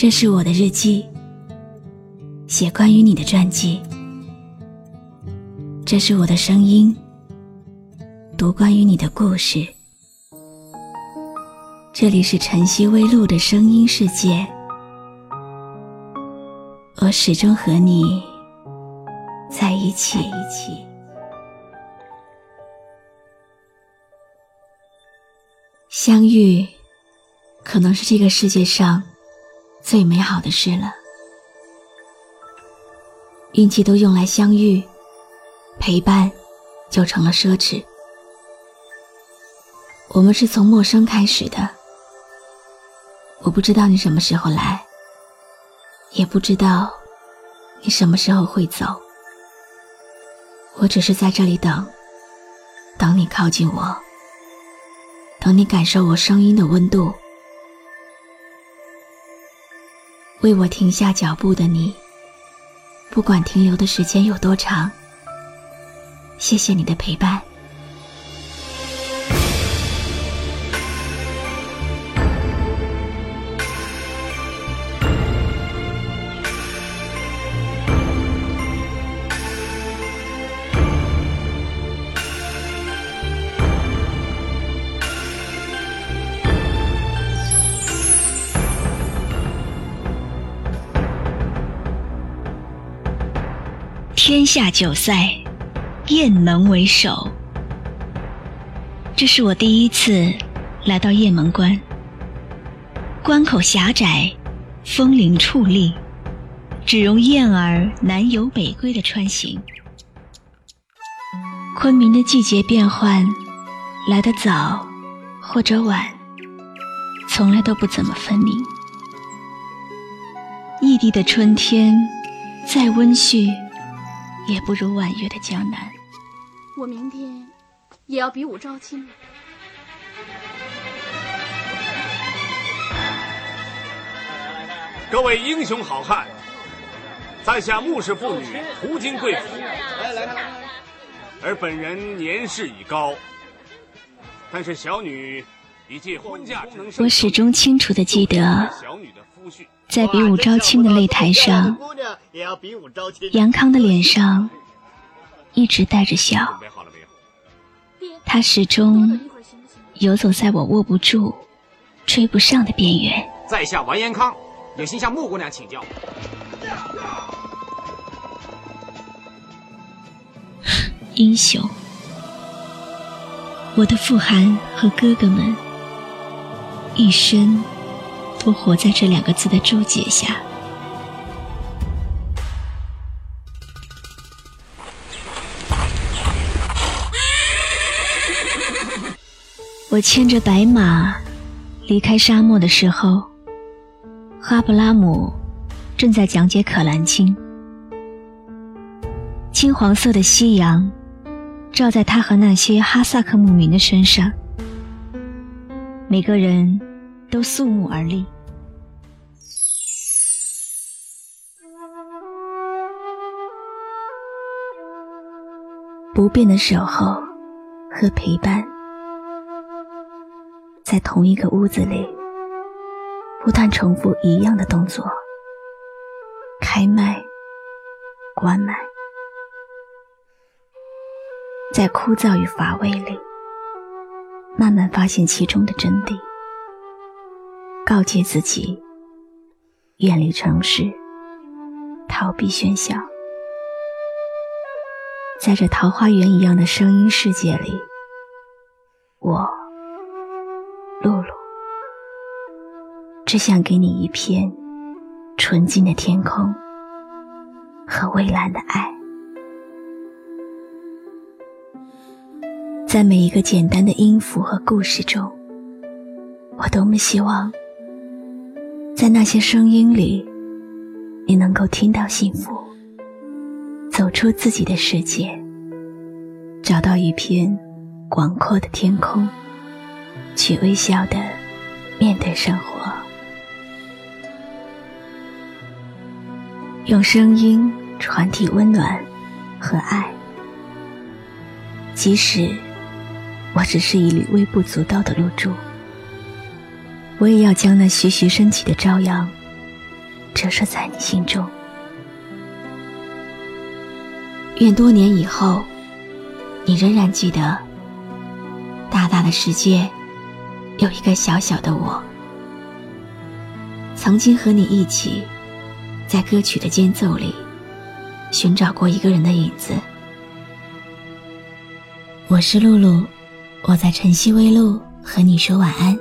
这是我的日记，写关于你的传记。这是我的声音，读关于你的故事。这里是晨曦微露的声音世界，我始终和你在一起。相遇，可能是这个世界上最美好的事了。运气都用来相遇，陪伴就成了奢侈。我们是从陌生开始的，我不知道你什么时候来，也不知道你什么时候会走。我只是在这里等，等你靠近我。等你感受我声音的温度，为我停下脚步的你，不管停留的时间有多长，谢谢你的陪伴。天下九赛，雁门为首。这是我第一次来到雁门关。关口狭窄，风铃矗立，只容雁儿南游北归的穿行。昆明的季节变换，来得早或者晚，从来都不怎么分明。异地的春天，再温煦。也不如婉约的江南。我明天也要比武招亲了。各位英雄好汉，在下穆氏妇女途经贵府，而本人年事已高，但是小女。我始终清楚的记得。在比武招亲的擂台上，杨康的脸上一直带着笑。他始终游走在我握不住、追不上的边缘。在下完颜康，有心向穆姑娘请教。英雄，我的傅寒和哥哥们一生。都活在这两个字的注解下。我牵着白马离开沙漠的时候，哈布拉姆正在讲解《可兰经》。金黄色的夕阳照在他和那些哈萨克牧民的身上，每个人。都肃穆而立，不变的守候和陪伴，在同一个屋子里，不断重复一样的动作：开麦、关麦，在枯燥与乏味里，慢慢发现其中的真谛。告诫自己，远离城市，逃避喧嚣。在这桃花源一样的声音世界里，我露露只想给你一片纯净的天空和蔚蓝的爱。在每一个简单的音符和故事中，我多么希望。在那些声音里，你能够听到幸福，走出自己的世界，找到一片广阔的天空，去微笑的面对生活，用声音传递温暖和爱。即使我只是一缕微不足道的露珠。我也要将那徐徐升起的朝阳，折射在你心中。愿多年以后，你仍然记得，大大的世界有一个小小的我，曾经和你一起，在歌曲的间奏里，寻找过一个人的影子。我是露露，我在晨曦微露和你说晚安。